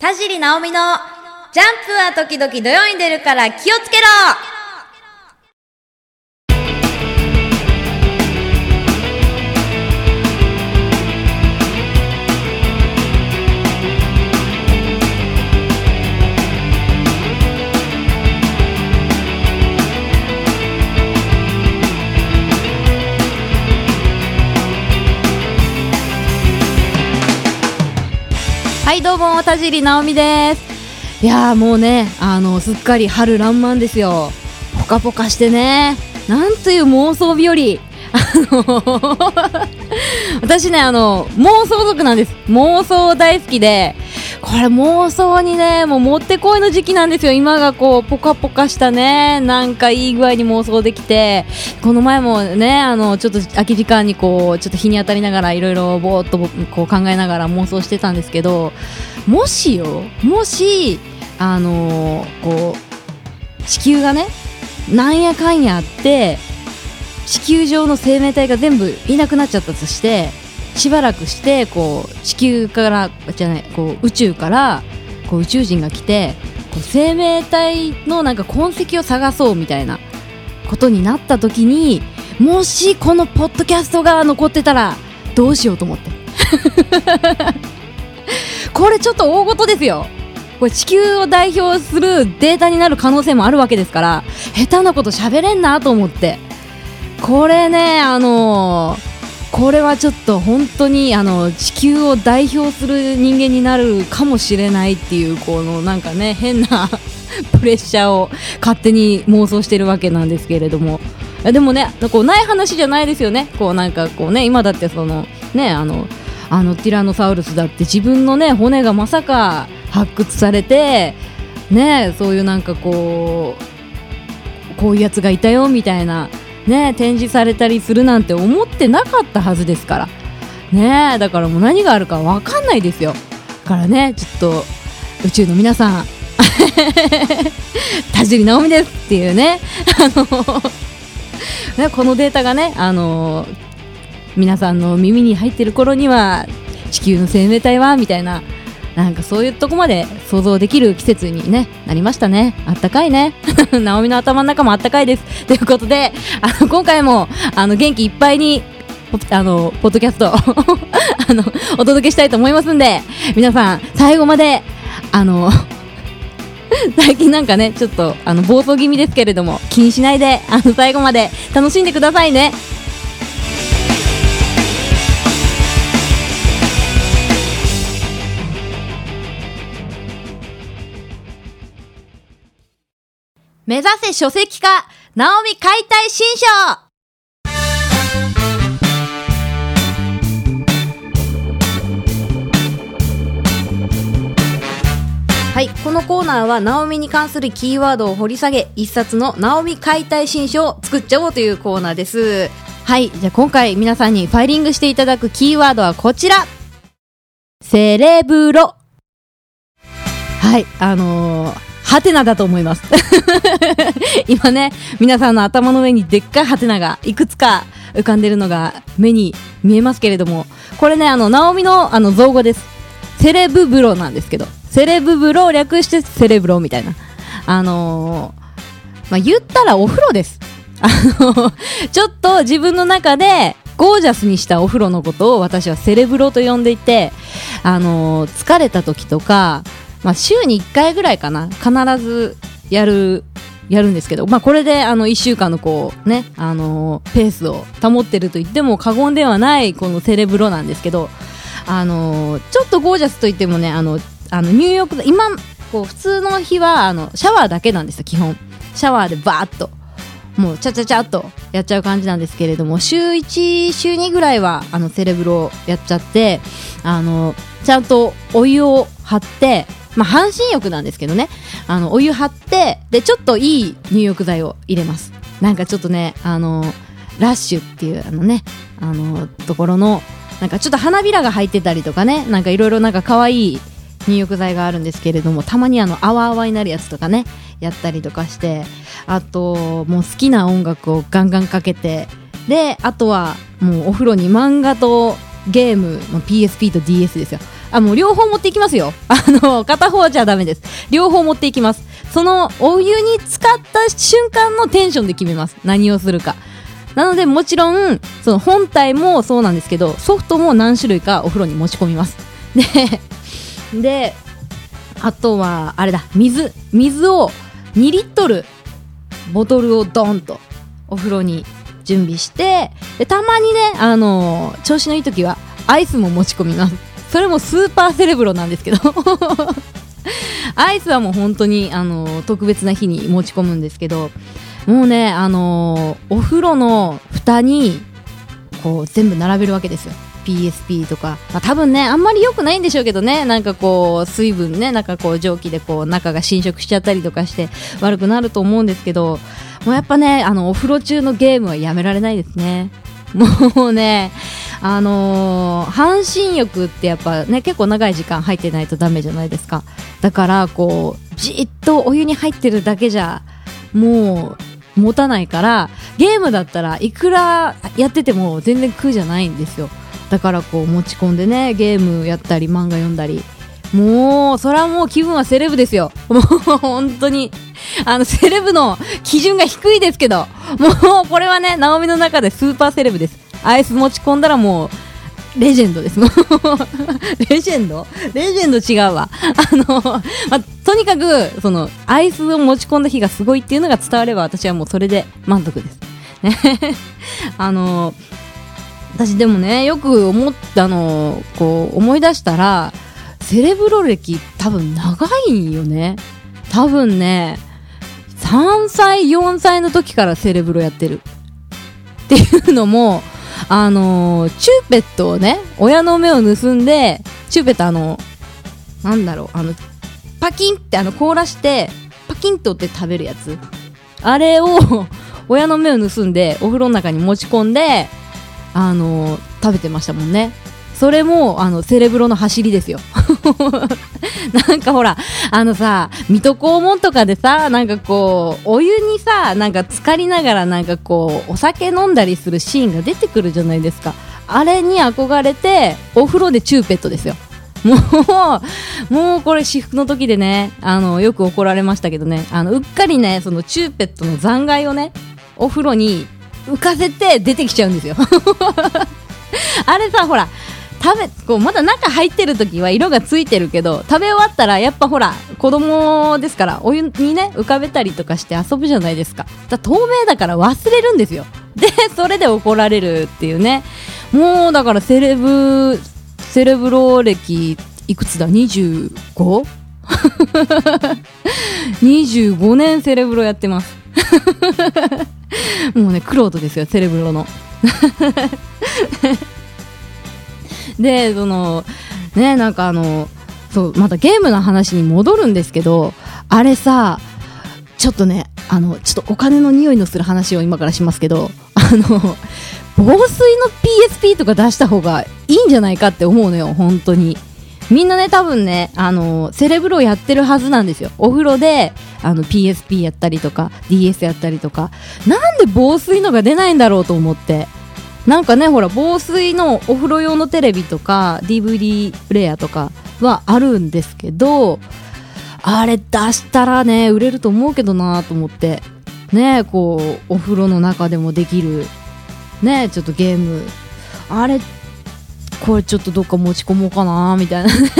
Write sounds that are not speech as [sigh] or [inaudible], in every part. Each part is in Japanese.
田尻直美のジャンプは時々土曜に出るから気をつけろはいどうも田尻直美です。いやーもうねあのすっかり春爛漫ですよ。ポカポカしてね。なんという妄想日和。あの [laughs] 私ねあの妄想族なんです。妄想大好きでこれ妄想にねもうもってこいの時期なんですよ。今がこうポカポカしたね。なんかいい具合に妄想できて。この前もねあのちょっと空き時間にこうちょっと日に当たりながらいろいろぼーっとこう考えながら妄想してたんですけどもしよもしあのこう地球がねなんやかんやあって地球上の生命体が全部いなくなっちゃったとしてしばらくしてこう地球からじゃないこう宇宙からこう宇宙人が来てこう生命体のなんか痕跡を探そうみたいなことになった時にもしこのポッドキャストが残ってたらどうしようと思って。[laughs] これちょっと大事ですよ。これ地球を代表するデータになる可能性もあるわけですから下手なこと喋れんなと思って。これねあのーこれはちょっと本当にあの地球を代表する人間になるかもしれないっていうこのなんかね変な [laughs] プレッシャーを勝手に妄想してるわけなんですけれども。でもねこうない話じゃないですよね。こうなんかこうね今だってそのねあのあのティラノサウルスだって自分のね骨がまさか発掘されてねそういうなんかこうこういうやつがいたよみたいなね展示されたりするなんて思ってなかったはずですから。ねだからもう何があるか分かんないですよ。だからねちょっと宇宙の皆さん [laughs] 田尻直美ですっていうねあのねこのデータがねあの皆さんの耳に入ってる頃には地球の生命体はみたいななんかそういうとこまで想像できる季節に、ね、なりましたね。あったかいね。[laughs] ナオミの頭の中もあったかいです。[laughs] ということで、あの今回もあの元気いっぱいにあのポッドキャスト [laughs] あのお届けしたいと思いますんで、皆さん最後まであの最近なんかねちょっとあの暴走気味ですけれども気にしないであの最後まで楽しんでくださいね。目指せ書籍化、ナオミ解体新書。はい、このコーナーはナオミに関するキーワードを掘り下げ、一冊のナオミ解体新書を作っちゃおうというコーナーです。はい、じゃあ今回皆さんにファイリングしていただくキーワードはこちら。セレブロ。はい、あのーハテナだと思います。[laughs] 今ね、皆さんの頭の上にでっかいハテナがいくつか浮かんでるのが目に見えますけれども、これね、あの、ナオミのあの造語です。セレブブロなんですけど、セレブブロを略してセレブロみたいな。あのー、まあ、言ったらお風呂です。[laughs] あの、ちょっと自分の中で、ゴージャスにしたお風呂のことを私はセレブロと呼んでいて、あのー、疲れた時とか、まあ、週に1回ぐらいかな。必ずやるやるんですけど、まあ、これであの1週間のこう、ねあのーペースを保ってると言っても過言ではないこのセレブロなんですけど、あのーちょっとゴージャスと言ってもねあのあの入浴今こう普通の日はあのシャワーだけなんですよ基本。シャワーでバーッと。もうちゃちゃちゃっとやっちゃう感じなんですけれども週1週2ぐらいはあのセレブロやっちゃってあのちゃんとお湯を張ってまあ、半身浴なんですけどね。あのお湯張ってでちょっといい入浴剤を入れます。なんかちょっとねあのラッシュっていうあのねあのところのなんかちょっと花びらが入ってたりとかねなんかいろいろなんか可愛い入浴剤があるんですけれどもたまにあの泡泡になるやつとかねやったりとかしてあともう好きな音楽をガンガンかけてであとはもうお風呂に漫画とゲーム、まあ、PSP と DS ですよ。あ、もう両方持っていきますよ。[laughs] あの、片方じゃダメです。両方持っていきます。そのお湯に浸かった瞬間のテンションで決めます。何をするか。なので、もちろん、その本体もそうなんですけど、ソフトも何種類かお風呂に持ち込みます。で、で、あとは、あれだ、水。水を2リットル、ボトルをドンとお風呂に準備してでたまにね、あのー、調子のいい時はアイスも持ち込みますそれもスーパーセレブロなんですけど。[laughs] アイスはもう本当に、あの、特別な日に持ち込むんですけど。もうね、あの、お風呂の蓋にこう全部並べるわけですよ。PSP とか、まあ、多分ねあんまり良くないんでしょうけどね。なんかこう水分ねなんかこう蒸気でこう中が侵食しちゃったりとかして悪くなると思うんですけど。もうやっぱね、あの、お風呂中のゲームはやめられないですね。もうね、あのー、半身浴ってやっぱね、結構長い時間入ってないとダメじゃないですか。だから、こう、じっとお湯に入ってるだけじゃ、もう、持たないから、ゲームだったらいくらやってても全然苦じゃないんですよ。だからこう持ち込んでね、ゲームやったり漫画読んだり。もう、それはもう気分はセレブですよ。もう本当に。あの、セレブの基準が低いですけど、もうこれはね、ナオミの中でスーパーセレブです。アイス持ち込んだらもう、レジェンドです。もうレジェンド？レジェンド違うわ。あの、ま、とにかく、その、アイスを持ち込んだ日がすごいっていうのが伝われば私はもうそれで満足です。ね。あの、私でもね、よく思ったの、こう、思い出したら、セレブロ歴多分長いんよね。多分ね、3歳、4歳の時からセレブロやってる。っていうのも、あのー、チューペットをね、親の目を盗んで、チューペットあの、なんだろう、あの、パキンってあの凍らして、パキンとって食べるやつ。あれを親の目を盗んで、お風呂の中に持ち込んで、あのー、食べてましたもんね。それも、あの、セレブロの走りですよ。[laughs] なんかほら、あのさ、水戸黄門とかでさ、なんかこう、お湯にさ、なんか浸かりながらなんかこう、お酒飲んだりするシーンが出てくるじゃないですか。あれに憧れて、お風呂でチューペットですよ。もう、もうこれ私服の時でね、あの、よく怒られましたけどね、あの、うっかりね、そのチューペットの残骸をね、お風呂に浮かせて出てきちゃうんですよ。[laughs] あれさ、ほら、食べこうまだ中入ってる時は色がついてるけど食べ終わったらやっぱほら子供ですからお湯にね浮かべたりとかして遊ぶじゃないですか。だ透明だから忘れるんですよ。[laughs] でそれで怒られるっていうね。もうだからセレブセレブロー歴いくつだ？25? 25 [laughs] 年セレブロやってます。[laughs] もうね、クロートですよ、セレブロの。で、その、ね、なんかあの、そう、またゲームの話に戻るんですけど、あれさ、ちょっとね、あの、ちょっとお金の匂いのする話を今からしますけど、あの、防水の PSP とか出した方がいいんじゃないかって思うのよ、本当に。みんなね、多分ね、あの、セレブロやってるはずなんですよ。お風呂で、あの、PSP やったりとか、DS やったりとか。なんで防水のが出ないんだろうと思って。なんかねほら防水のお風呂用のテレビとか DVD プレイヤーとかはあるんですけどあれ出したらね売れると思うけどなと思って。ねこうお風呂の中でもできるねちょっとゲーム。あれこれちょっとどっか持ち込もうかなみたいな。ね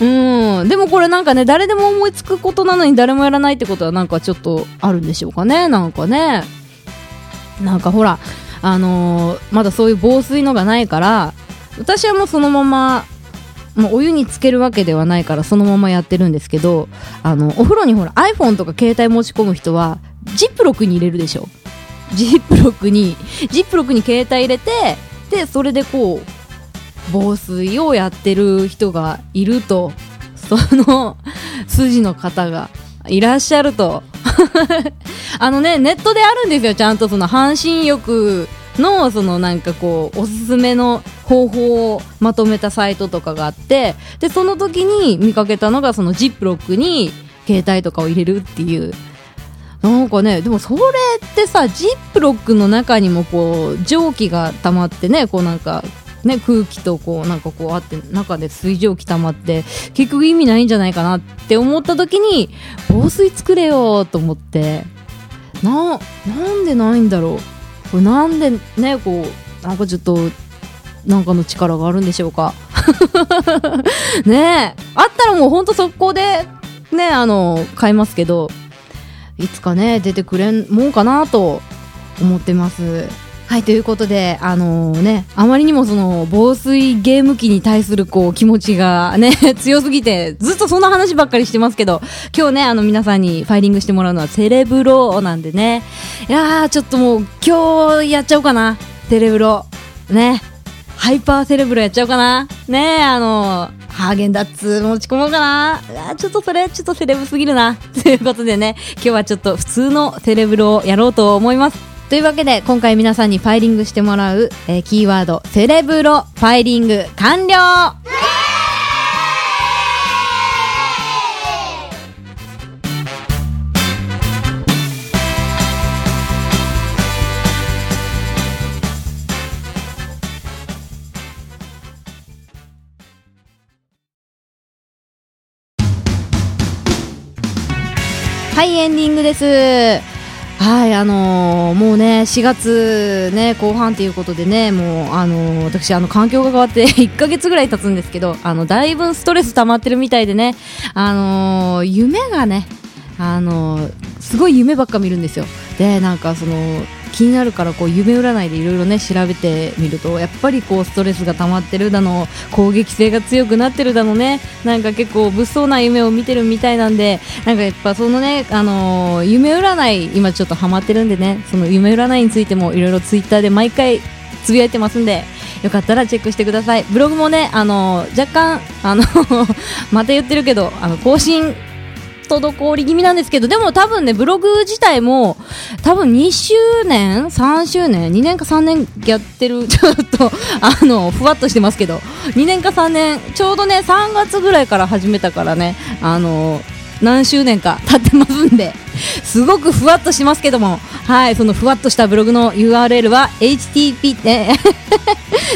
[laughs] うん。でもこれなんかね誰でも思いつくことなのに誰もやらないってことはなんかちょっとあるんでしょうかね。なんかね。なんかほらあのー、まだそういう防水のがないから私はもうそのままもうお湯につけるわけではないからそのままやってるんですけどあのお風呂にほら iPhone とか携帯持ち込む人はジップロックに入れるでしょ。ジップロックにジップロックに携帯入れてでそれでこう防水をやってる人がいるとその [laughs] 筋の方がいらっしゃると。[laughs] あのね、ネットであるんですよ、ちゃんとその半身浴の、そのなんかこう、おすすめの方法をまとめたサイトとかがあって、で、その時に見かけたのが、そのジップロックに携帯とかを入れるっていう。なんかね、でもそれってさ、ジップロックの中にもこう、蒸気が溜まってね、こうなんか、ね、空気とこうなんかこうあって中で水蒸気溜まって結局意味ないんじゃないかなって思った時に防水作れよと思ってななんでないんだろう。これなんでねこうなんかちょっとなんかの力があるんでしょうか。[laughs] ねえあったらもうほんと速攻でねあの買いますけどいつかね出てくれんもんかなと思ってます。はいということであのー、ねあまりにもその防水ゲーム機に対するこう気持ちがね [laughs] 強すぎてずっとそんな話ばっかりしてますけど今日ねあの皆さんにファイリングしてもらうのはセレブロなんでね。いやーちょっともう今日やっちゃおうかな。セレブロね。ハイパーセレブロやっちゃおうかな。ねあのーハーゲンダッツ持ち込もうかな。あちょっとそれちょっとセレブすぎるな。[laughs] ということでね今日はちょっと普通のセレブロをやろうと思います。というわけで今回皆さんにファイリングしてもらう、えー、キーワードセレブロファイリング完了。はいエンディングです。はいあのー、もうね4月ね後半ということでねもうあのー、私あの環境が変わって [laughs] 1ヶ月ぐらい経つんですけどあのだいぶストレス溜まってるみたいでねあのー、夢がねあのすごい夢ばっか見るんですよ。でなんかその気になるからこう夢占いでいろいろね調べてみるとやっぱりこうストレスが溜まってるだの攻撃性が強くなってるだのね。なんか結構物騒な夢を見てるみたいなんでなんかやっぱそのねあの、夢占い今ちょっとハマってるんでねその夢占いについてもいろいろツイッターで毎回つぶやいてますんでよかったらチェックしてください。ブログもねあの、若干あの [laughs] また言ってるけどあの更新滞り気味なんですけど、でも多分ね、ブログ自体も、多分2周年 ?3 周年 ?2 年か3年やってる、[laughs] ちょっと、あの、ふわっとしてますけど、2年か3年、ちょうどね、3月ぐらいから始めたからね、あの、何周年か経ってますんで、すごくふわっとしますけども、はい、そのふわっとしたブログの URL は http ね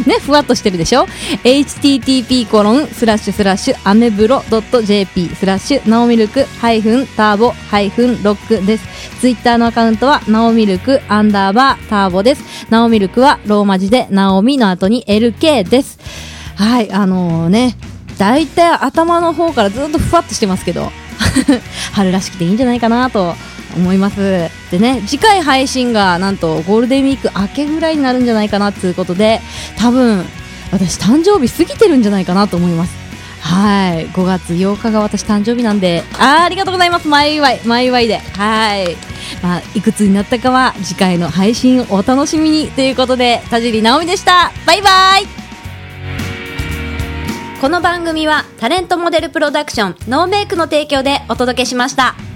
ね、ふわっとしてるでしょ？http コロンスラッシュスラッシュアメブロドット JP スラッシュナオミルクハイフンターボハイフンロックです。ツイッターのアカウントはナオミルクアンダーバーターボです。ナオミルクはローマ字でナオミの後に LK です。はい、あのー、ね、大体頭の方からずっとふわっとしてますけど、[laughs] 春らしくていいんじゃないかなと思います。でね次回配信がなんとゴールデンウィーク明けぐらいになるんじゃないかなということで多分私誕生日過ぎてるんじゃないかなと思います。はい。5月8日が私誕生日なんであありがとうございます。前祝い。前祝いで。はい。まあ、いくつになったかは次回の配信をお楽しみにということで田尻直美でした。バイバイ。この番組はタレントモデルプロダクションノーメイクの提供でお届けしました。